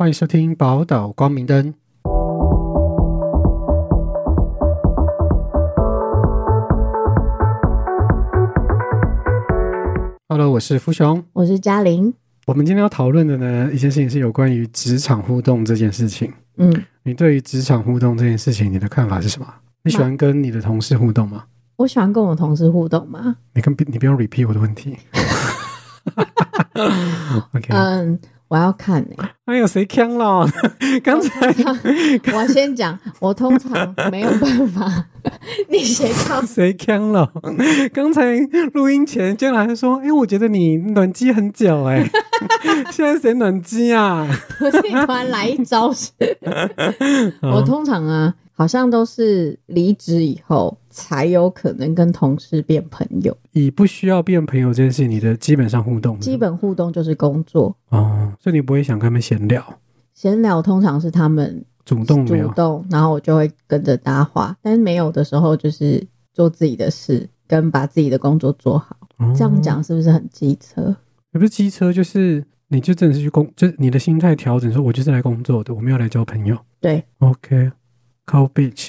欢迎收听宝岛光明灯。Hello，我是福雄。我是嘉玲。我们今天要讨论的呢，一件事情是有关于职场互动这件事情。嗯，你对于职场互动这件事情，你的看法是什么？你喜欢跟你的同事互动吗？我喜欢跟我同事互动吗？你跟你不用 repeat 我的问题。OK，嗯，我要看呢、哎呦，谁呛了？刚才我先讲，我通常没有办法。你谁看，谁呛了？刚才录音前，竟然还说：“哎、我觉得你暖机很久哎、现在谁暖机啊？我突然来一招是？我通常啊，好像都是离职以后才有可能跟同事变朋友。以不需要变朋友这件事，你的基本上互动，基本互动就是工作，哦，所以你不会想跟他们闲聊，闲聊通常是他们主主动主？动，然后我就会跟着搭话。但是没有的时候，就是做自己的事，跟把自己的工作做好。哦这样讲是不是很机车？也不是机车，就是你就真的是去工，就是你的心态调整，说我就是来工作的，我没有来交朋友。对，OK，call、bitch，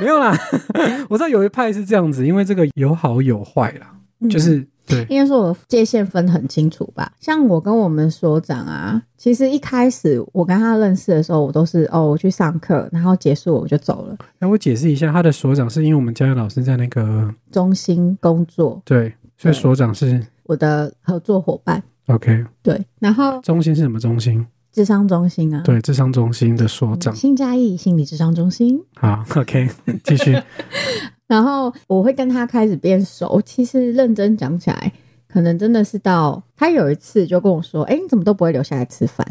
没有啦，我知道有一派是这样子，因为这个有好有坏啦，嗯。就是对，应该说我界限分很清楚吧。像我跟我们所长啊，其实一开始我跟他认识的时候，我都是哦，我去上课，然后结束我就走了。那我解释一下，他的所长是因为我们教育老师在那个中心工作，对，所以所长是？我的合作伙伴，OK，对，然后中心是什么中心？智商中心啊，对，智商中心的所长。新嘉义心理智商中心。好，OK，继续。然后我会跟他开始变熟。其实认真讲起来，可能真的是到他有一次就跟我说：“哎，你怎么都不会留下来吃饭？”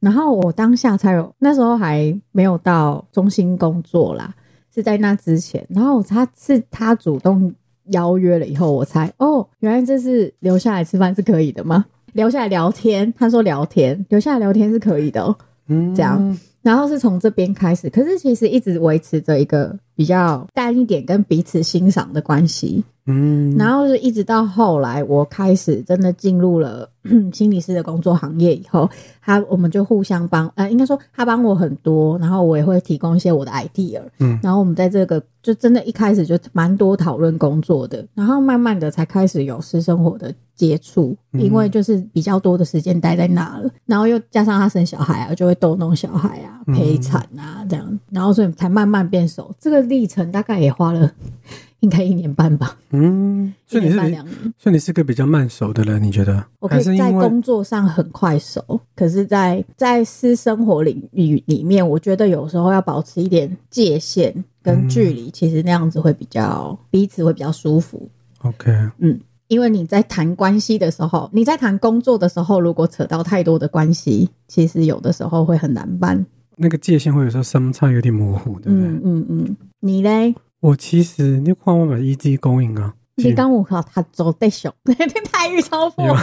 然后我当下才有，那时候还没有到中心工作啦，是在那之前。然后他是他主动邀约了以后，我才哦，原来这是留下来吃饭是可以的吗？留下来聊天，他说聊天，留下来聊天是可以的哦。嗯，这样然后是从这边开始，可是其实一直维持着一个比较淡一点跟彼此欣赏的关系。嗯，然后是一直到后来，我开始真的进入了 心理师的工作行业以后，他我们就互相帮，呃，应该说他帮我很多，然后我也会提供一些我的 idea，嗯，然后我们在这个就真的一开始就蛮多讨论工作的，然后慢慢的才开始有私生活的接触，嗯。因为就是比较多的时间待在那了，然后又加上他生小孩啊，就会逗弄小孩啊、嗯。陪产啊这样，然后所以才慢慢变熟，这个历程大概也花了 应该一年半吧。嗯，所以你是比两年，所以你是个比较慢熟的人，你觉得？我可以在工作上很快熟，可是在，在私生活领域里面，我觉得有时候要保持一点界限跟距嗯。离，其实那样子会比较彼此会比较舒服。OK，因为你在谈关系的时候，你在谈工作的时候，如果扯到太多的关系，其实有的时候会很难办。那个界限会有时候相差有点模糊，对不对？嗯嗯嗯，你嘞？我其实你看我把 EG 供应啊，你刚我靠他走对手，泰语超破有。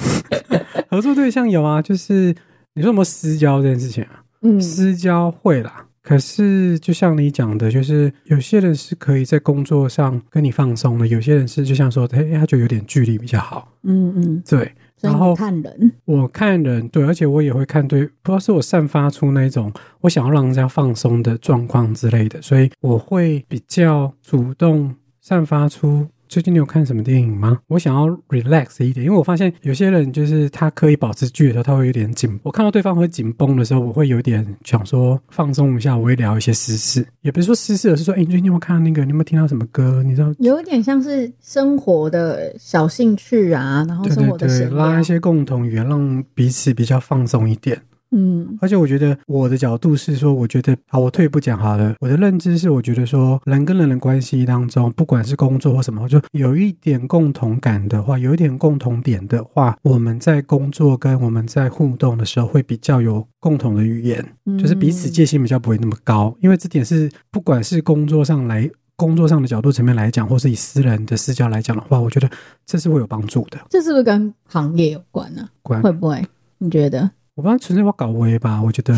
合作对象有啊，就是你说有没有私交这件事情啊？嗯私交会啦，可是就像你讲的，就是有些人是可以在工作上跟你放松的，有些人是就像说，哎，他就有点距离比较好。嗯嗯，对，然后你看人，我看人对，而且我也会看对，不知道是我散发出那种我想要让人家放松的状况之类的，所以我会比较主动散发出。最近你有看什么电影吗？我想要 relax 一点，因为我发现有些人就是他刻意保持距离的时候，他会有点紧。我看到对方会紧绷的时候，我会有点想说放松一下，我会聊一些私事，也不是说私事，而是说，哎、你最近有没有看那个？你有没有听到什么歌？你知道？有一点像是生活的小兴趣啊，然后生活的拉一，些共同语言，让彼此比较放松一点。嗯而且我觉得我的角度是说，我觉得好，我退一步讲好了。我的认知是，我觉得说人跟人的关系当中，不管是工作或什么，就有一点共同感的话，有一点共同点的话，我们在工作跟我们在互动的时候，会比较有共同的语言，嗯就是彼此界限比较不会那么高。因为这点是不管是工作上来。工作上的角度层面来讲，或是以私人的视角来讲的话，我觉得这是会有帮助的。这是不是跟行业有关呢、关会不会？你觉得？我不知道纯粹我搞微吧，我觉得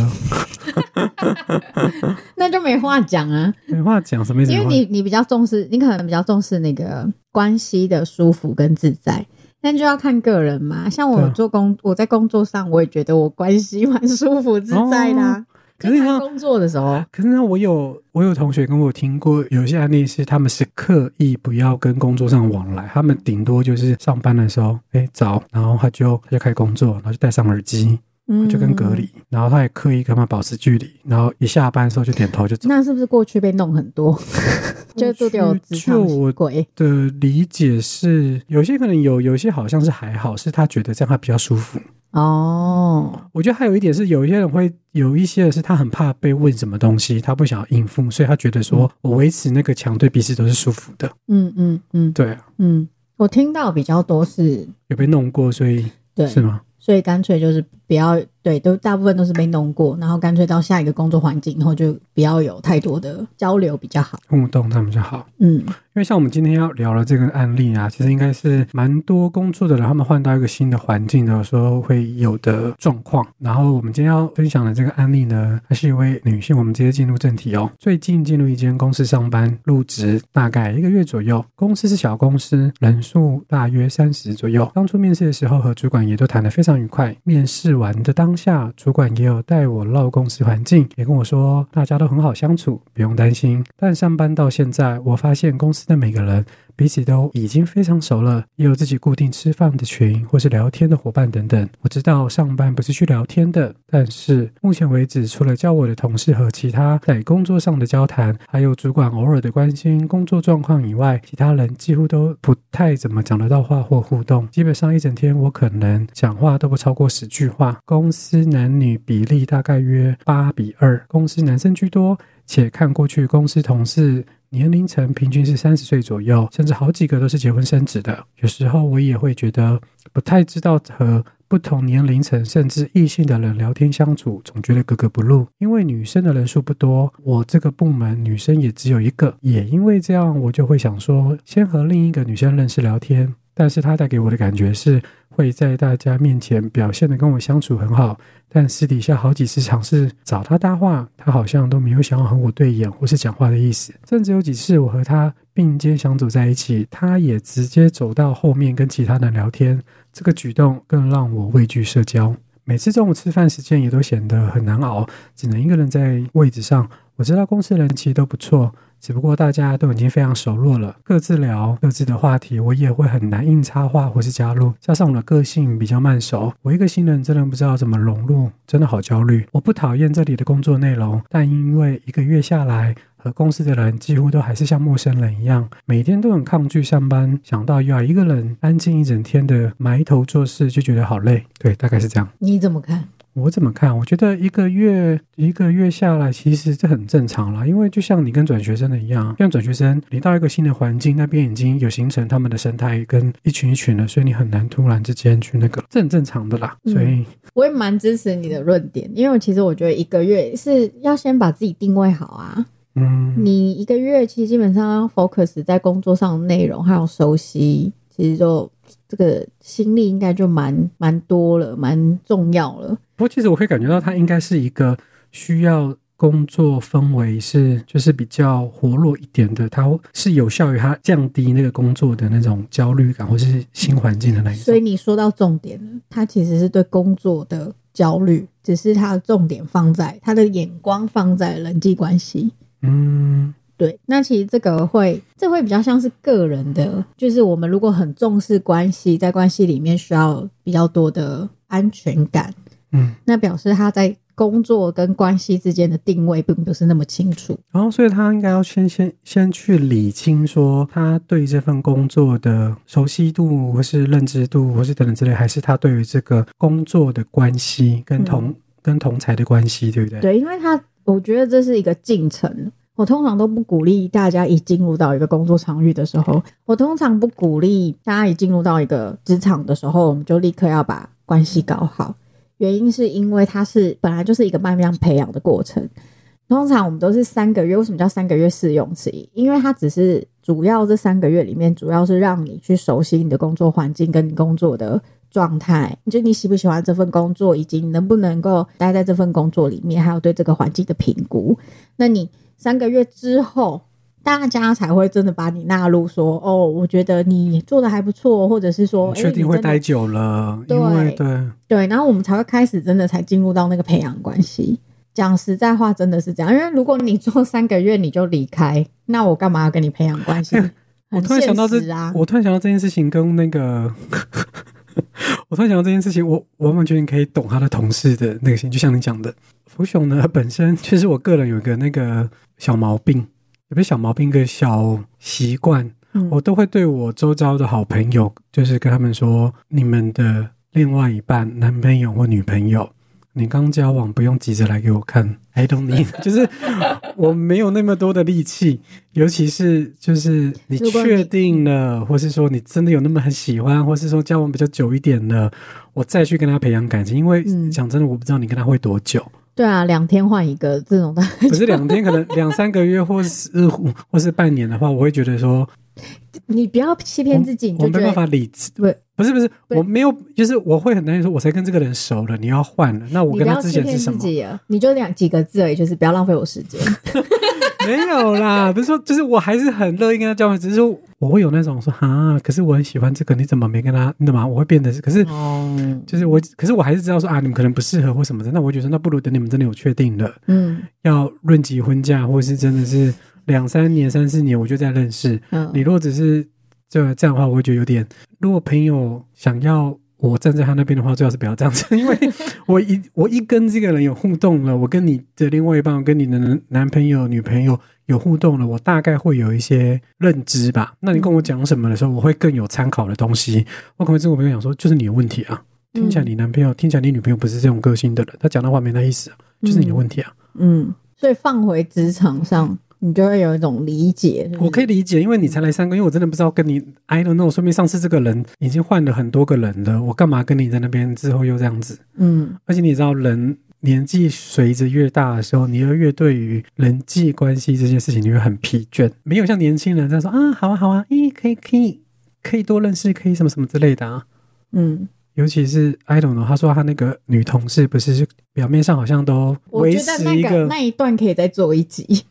那就没话讲啊，没话讲，什么意思？因为你你比较重视，你可能比较重视那个关系的舒服跟自在。但就要看个人嘛。像我做工，我在工作上，我也觉得我关系蛮舒服自在的、啊。可是你看就看工作的时候，可是呢，我有我有同学跟我听过有些案例是，他们是刻意不要跟工作上往来，他们顶多就是上班的时候，哎早，然后他就他就开始工作，然后就戴上耳机，嗯就跟隔离，然后他也刻意跟他们保持距离，然后一下班的时候就点头就走。那是不是过去被弄很多？就注定有职场就我鬼的理解是，有些可能有，有些好像是还好，是他觉得这样他比较舒服。哦。我觉得还有一点是，有一些人会有一些的是他很怕被问什么东西，他不想要应付，所以他觉得说我维持那个墙对彼此都是舒服的。嗯嗯嗯对啊，嗯，我听到比较多是有被弄过，所以对，是吗？所以干脆就是不要对，都大部分都是被弄过，然后干脆到下一个工作环境以后就不要有太多的交流比较好。互动他们就好。嗯因为像我们今天要聊的这个案例啊，其实应该是蛮多工作的人，他们换到一个新的环境的时候会有的状况。然后我们今天要分享的这个案例呢，还是一位女性。我们直接进入正题哦。最近进入一间公司上班，入职大概一个月左右。公司是小公司，人数大约三十左右。当初面试的时候和主管也都谈得非常愉快。面试完的当下，主管也有带我绕公司环境，也跟我说大家都很好相处，不用担心。但上班到现在，我发现公司的每个人彼此都已经非常熟了，也有自己固定吃饭的群或是聊天的伙伴等等。我知道上班不是去聊天的，但是目前为止，除了教我的同事和其他在工作上的交谈，还有主管偶尔的关心工作状况以外，其他人几乎都不太怎么讲得到话或互动。基本上一整天，我可能讲话都不超过十句话。公司男女比例大概约八比二，公司男生居多。且看过去，公司同事年龄层平均是三十岁左右，甚至好几个都是结婚生子的。有时候我也会觉得不太知道和不同年龄层甚至异性的人聊天相处，总觉得格格不入。因为女生的人数不多，我这个部门女生也只有一个，也因为这样，我就会想说，先和另一个女生认识聊天。但是他带给我的感觉是会在大家面前表现的跟我相处很好，但私底下好几次尝试找他搭话，他好像都没有想要和我对眼或是讲话的意思。甚至有几次我和他并肩相走在一起，他也直接走到后面跟其他人聊天，这个举动更让我畏惧社交。每次中午吃饭时间也都显得很难熬，只能一个人在位置上。我知道公司人其实都不错，只不过大家都已经非常熟络了，各自聊各自的话题，我也会很难硬插话或是加入。加上我的个性比较慢熟，我一个新人真的不知道怎么融入，真的好焦虑。我不讨厌这里的工作内容，但因为一个月下来，和公司的人几乎都还是像陌生人一样，每天都很抗拒上班，想到要一个人安静一整天的埋头做事，就觉得好累。对，大概是这样。你怎么看？我怎么看？我觉得一个月一个月下来，其实这很正常啦。因为就像你跟转学生的一样，像转学生，你到一个新的环境，那边已经有形成他们的生态跟一群一群的，所以你很难突然之间去那个，这很正常的啦。嗯所以，我也蛮支持你的论点，因为其实我觉得一个月是要先把自己定位好啊。嗯，你一个月其实基本上要 focus 在工作上的内容，还有熟悉，其实就这个心力应该就蛮蛮多了，蛮重要了。不过其实我会感觉到他应该是一个需要工作氛围是就是比较活络一点的，它是有效于它降低那个工作的那种焦虑感或是新环境的那一种所以。你说到重点了，他其实是对工作的焦虑，只是他的重点放在他的眼光放在人际关系。嗯，对，那其实这个会，这会比较像是个人的，就是我们如果很重视关系，在关系里面需要比较多的安全感，嗯，那表示他在工作跟关系之间的定位并不是那么清楚。然后所以他应该要先先先去理清，说他对这份工作的熟悉度，或是认知度，或是等等之类，还是他对于这个工作的关系跟同、跟同才的关系，对不对？对，因为他我觉得这是一个进程。我通常都不鼓励大家一进入到一个工作场域的时候，我通常不鼓励大家一进入到一个职场的时候，我们就立刻要把关系搞好。原因是因为它是本来就是一个慢慢培养的过程。通常我们都是三个月，为什么叫三个月试用期？因为它只是主要这三个月里面，主要是让你去熟悉你的工作环境跟你工作的状态，就你喜不喜欢这份工作，以及你能不能够待在这份工作里面，还有对这个环境的评估。那你三个月之后，大家才会真的把你纳入说，哦，我觉得你做的还不错，或者是说，确定会待待久了，因为对对，然后我们才会开始真的才进入到那个培养关系。讲实在话，真的是这样，因为如果你做三个月你就离开，那我干嘛要跟你培养关系？我突然想到这啊，我突然想到这件事情跟那个，我突然想到这件事情，我我完完全全可以懂他的同事的那个心，就像你讲的，福雄呢本身其实我个人有一个那个小毛病，也不是小毛病，一个小习惯，嗯我都会对我周遭的好朋友，就是跟他们说，你们的另外一半，男朋友或女朋友。你刚交往，不用急着来给我看，I don't need，就是我没有那么多的力气，尤其是就是你确定了，或是说你真的有那么很喜欢，或是说交往比较久一点了，我再去跟他培养感情。因为嗯。讲真的，我不知道你跟他会多久，对啊，两天换一个这种的，不是两天，可能两三个月，或是呃或是半年的话，我会觉得说，你不要欺骗自己，你我没办法理智。不，不是不是，我没有，就是我会很担心说，我才跟这个人熟了，你要换了，那我跟他之前是什么？你就两几个字而已，就是不要浪费我时间。没有啦，不是说，就是我还是很乐意跟他交往，只是说我会有那种说啊，可是我很喜欢这个，你怎么没跟他？你懂吗？我会变得是，可是哦，就是我，可是我还是知道说啊，你们可能不适合或什么的，那我觉得那不如等你们真的有确定了，嗯要论及婚嫁，或是真的是两三年、三四年，我就在认识。嗯，你如果只是这这样的话，我会觉得有点。如果朋友想要我站在他那边的话，最好是不要这样子，因为我一我一跟这个人有互动了，我跟你的另外一半，我跟你的男男朋友、女朋友有互动了，我大概会有一些认知吧。那你跟我讲什么的时候，我会更有参考的东西。我可能会跟我朋友讲说，就是你的问题啊。听起来你男朋友，听起来你女朋友不是这种个性的人，他讲的话没那意思啊，就是你的问题啊。嗯，所以放回职场上，你就会有一种理解。我可以理解，因为你才来三个，因为我真的不知道跟你 I don't know，说明上次这个人已经换了很多个人了，我干嘛跟你在那边之后又这样子？嗯而且你知道，人年纪随着越大的时候，你又越对于人际关系这件事情，你会很疲倦，没有像年轻人这样说啊，好啊好啊，咦，可以可以可以多认识，可以什么什么之类的啊。嗯，尤其是 I don't know，他说他那个女同事不是表面上好像都维我觉得那持一个，个那一段可以再做一集。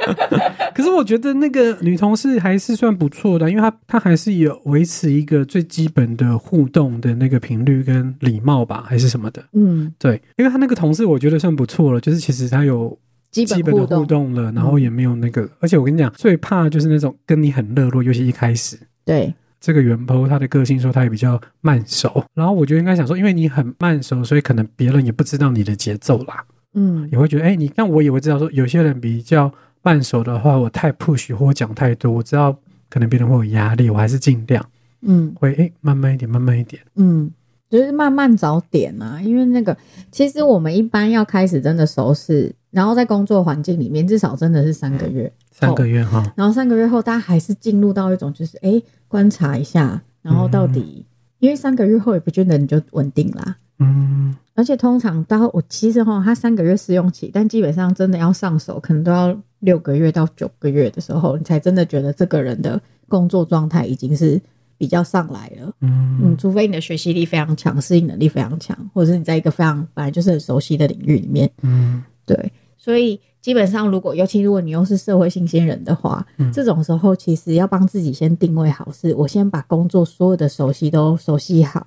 可是我觉得那个女同事还是算不错的，因为她她还是有维持一个最基本的互动的那个频率跟礼貌吧，还是什么的。嗯，对，因为她那个同事我觉得算不错了，就是其实她有基基本的互动，动了，然后也没有那个，而且我跟你讲，最怕就是那种跟你很热络，尤其一开始。对，这个原 po 他的个性说他也比较慢熟，然后我就应该想说，因为你很慢熟，所以可能别人也不知道你的节奏啦，嗯也会觉得，哎，你看我也会知道说，有些人比较慢熟的话，我太 push 或我讲太多，我知道可能别人会有压力，我还是尽量嗯会哎慢慢一点，慢慢一点。嗯，就是慢慢找点啊，因为那个其实我们一般要开始真的熟识，然后在工作环境里面，至少真的是三个月。三个月哈，然后三个月后，大家还是进入到一种就是哎观察一下，然后到底、因为三个月后也不见得你就稳定啦。嗯，而且通常到我其实哈，它三个月试用期，但基本上真的要上手，可能都要六个月到九个月的时候，你才真的觉得这个人的工作状态已经是比较上来了。嗯。嗯，除非你的学习力非常强，适应能力非常强，或者是你在一个非常本来就是很熟悉的领域里面，嗯。对，所以基本上如果尤其如果你又是社会新鲜人的话，嗯这种时候其实要帮自己先定位好，是我先把工作所有的熟悉都熟悉好，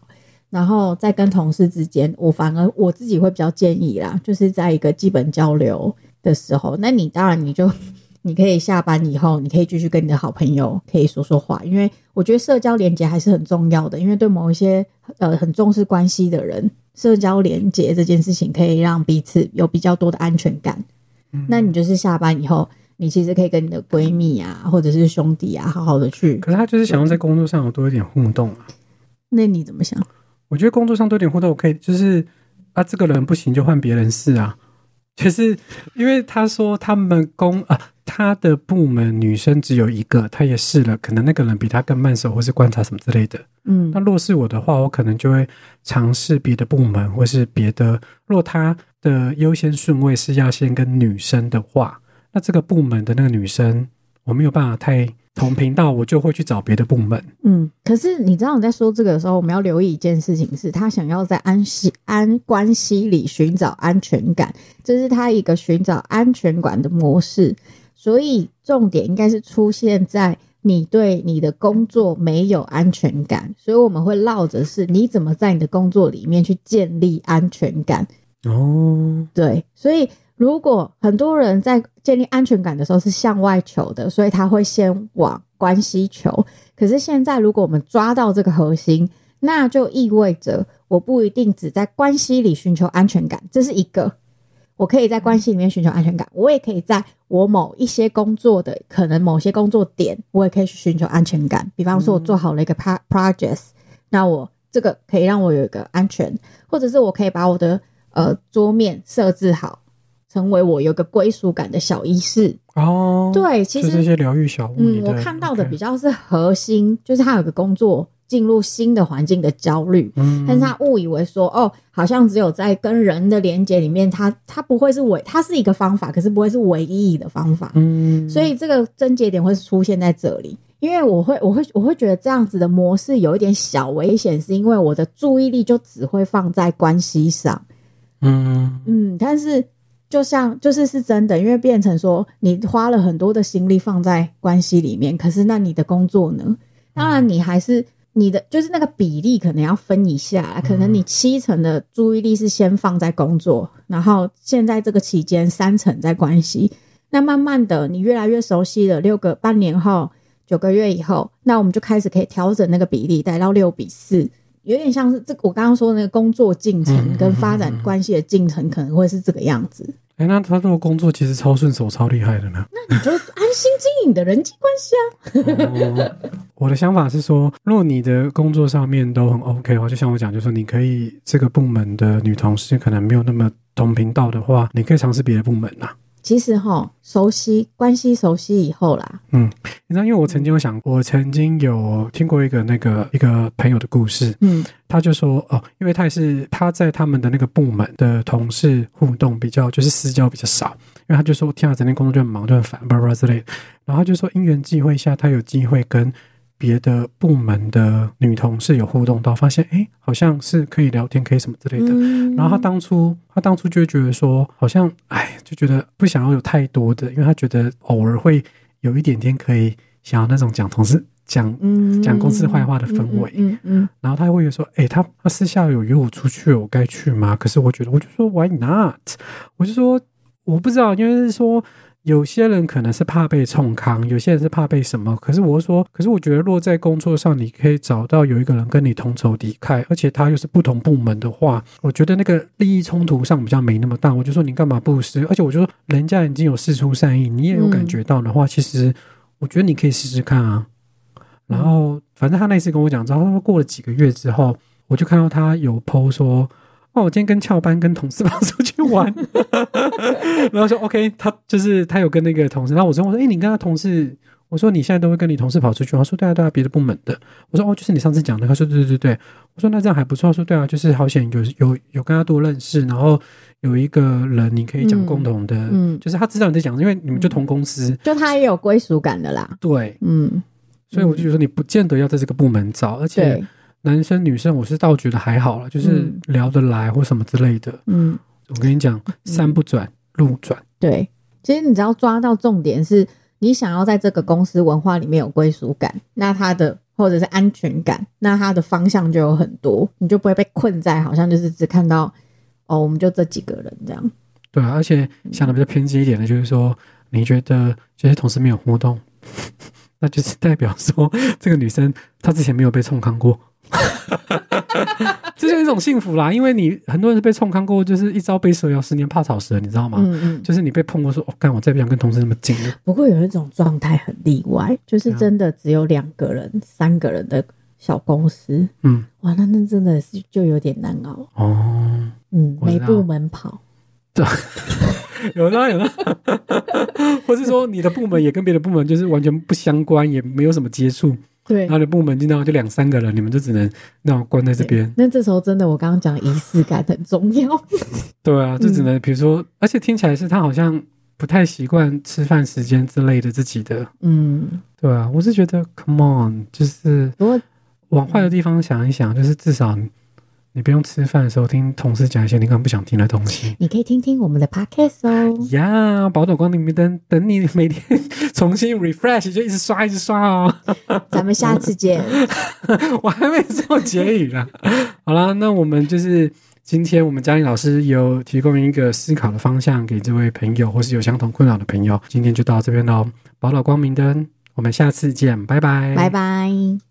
然后再跟同事之间，我反而我自己会比较建议啦，就是在一个基本交流的时候，那你当然你就。你可以下班以后，你可以继续跟你的好朋友可以说说话，因为我觉得社交连接还是很重要的。因为对某一些呃很重视关系的人，社交连接这件事情可以让彼此有比较多的安全感。那你就是下班以后，你其实可以跟你的闺蜜啊，或者是兄弟啊，好好的去。可是他就是想要在工作上有多一点互动啊。那你怎么想？我觉得工作上多一点互动，我可以就是啊，这个人不行就换别人试啊。就是因为他说他们公啊，他的部门女生只有一个，他也试了，可能那个人比他更慢手，或是观察什么之类的。嗯那若是我的话，我可能就会尝试别的部门，或是别的。若他的优先顺位是要先跟女生的话，那这个部门的那个女生，我没有办法太同频道，我就会去找别的部门。嗯。可是你知道你在说这个的时候，我们要留意一件事情是，他想要在安系安关系里寻找安全感，这是他一个寻找安全感的模式。所以重点应该是出现在你对你的工作没有安全感，所以我们会绕着是你怎么在你的工作里面去建立安全感。哦，对，所以如果很多人在建立安全感的时候是向外求的，所以他会先往关系求。可是现在，如果我们抓到这个核心，那就意味着我不一定只在关系里寻求安全感，这是一个。我可以在关系里面寻求安全感，我也可以在我某一些工作的可能某些工作点，我也可以去寻求安全感。比方说，我做好了一个 pro project，那我这个可以让我有一个安全，或者是我可以把我的呃桌面设置好，成为我有个归属感的小仪式。哦，对，其实就是一些疗愈小物。嗯，我看到的比较是核心，就是他有个工作进入新的环境的焦虑，嗯但是他误以为说，哦，好像只有在跟人的连接里面，他他不会是唯，他是一个方法，可是不会是唯一的方法，嗯，所以这个症结点会出现在这里。因为我会，我会，我会觉得这样子的模式有一点小危险，是因为我的注意力就只会放在关系上，嗯嗯，但是就像就是是真的，因为变成说你花了很多的心力放在关系里面，可是那你的工作呢？当然你还是你的就是那个比例可能要分一下，可能你七成的注意力是先放在工作，然后现在这个期间三成在关系，那慢慢的你越来越熟悉了，六个半年后、九个月以后，那我们就开始可以调整那个比例，带到六比四。有点像是这个我刚刚说的那个工作进程跟发展关系的进程，可能会是这个样子。哎，那他这个工作其实超顺手、超厉害的呢。那你就安心经营你的人际关系啊。哦我的想法是说，如果你的工作上面都很 OK 的话，就像我讲，就是说你可以这个部门的女同事可能没有那么同频道的话，你可以尝试别的部门呐、其实哈，熟悉关系熟悉以后啦，嗯你知道，因为我曾经有想，我曾经有听过一个那个一个朋友的故事，嗯。他就说哦，因为他也是他在他们的那个部门的同事互动比较就是私交比较少，因为他就说天啊，整天工作就很忙，就很烦，巴拉之类的。然后他就说因缘际会下，他有机会跟别的部门的女同事有互动到，发现诶好像是可以聊天，可以什么之类的。嗯然后他当初，他当初就会觉得说，好像哎，就觉得不想要有太多的，因为他觉得偶尔会有一点点可以想要那种讲同事讲，嗯讲公司坏话的氛围嗯嗯然后他会说，哎，他他私下有约我出去，我该去吗？可是我觉得，我就说 Why not？我就说我不知道，因为是说。有些人可能是怕被冲康，有些人是怕被什么。可是我说，可是我觉得，若在工作上你可以找到有一个人跟你同仇敌忾，而且他又是不同部门的话，我觉得那个利益冲突上比较没那么大。我就说你干嘛不试？而且我就说人家已经有事出善意，你也有感觉到的话，其实我觉得你可以试试看啊。然后反正他那次跟我讲之后，他说过了几个月之后，我就看到他有 PO 说。哦，我今天跟翘班跟同事 跑出去玩，然后说 OK，他就是他有跟那个同事，然后我说我说，哎、你跟他同事，我说你现在都会跟你同事跑出去吗？他说对啊对啊，别的部门的。我说哦，就是你上次讲的。他说对对对对。我说那这样还不错。他说对啊，就是好险有有有跟他多认识，然后有一个人你可以讲共同的，嗯，就是他知道你在讲，因为你们就同公司，就他也有归属感的啦。对，嗯，所以我就觉得你不见得要在这个部门找，而且对，男生女生我是倒觉得还好了，就是嗯聊得来或什么之类的。嗯，我跟你讲，山不转路转。对。其实你只要抓到重点是，你想要在这个公司文化里面有归属感，那他的或者是安全感，那他的方向就有很多，你就不会被困在好像就是只看到哦，我们就这几个人这样。对啊，而且想的比较偏激一点的，就是说，你觉得这些同事没有互动，那就是代表说这个女生她之前没有被冲康过，这就是一种幸福啦。因为你很多人是被冲康过，就是一朝被蛇咬，十年怕草蛇，你知道吗？嗯嗯。就是你被碰过说，哦，干，我再不想跟同事那么近了。不过有一种状态很例外，就是啊真的只有两个人、三个人的小公司，嗯，哇，那那真的是就有点难熬。哦，嗯，我知道每部门跑，对有啦 有啦，或是说你的部门也跟别的部门就是完全不相关，也没有什么接触，对然后你的部门经常就两三个人，你们就只能那种关在这边。那这时候真的，我刚刚讲仪式感很重要。对啊，就只能比如说，而且听起来是他好像不太习惯吃饭时间之类的自己的。嗯，对啊，我是觉得，come on，就是往坏的地方想一想，就是至少你不用吃饭的时候听同事讲一些你根本不想听的东西。你可以听听我们的 podcast 哦。呀，宝岛光明灯，等你每天重新 refresh 就一直刷，一直刷哦。咱们下次见。我还没做结语啦。好啦，那我们就是今天我们嘉玲老师有提供一个思考的方向给这位朋友，或是有相同困扰的朋友。今天就到这边喽，宝岛光明灯，我们下次见，拜拜，拜拜。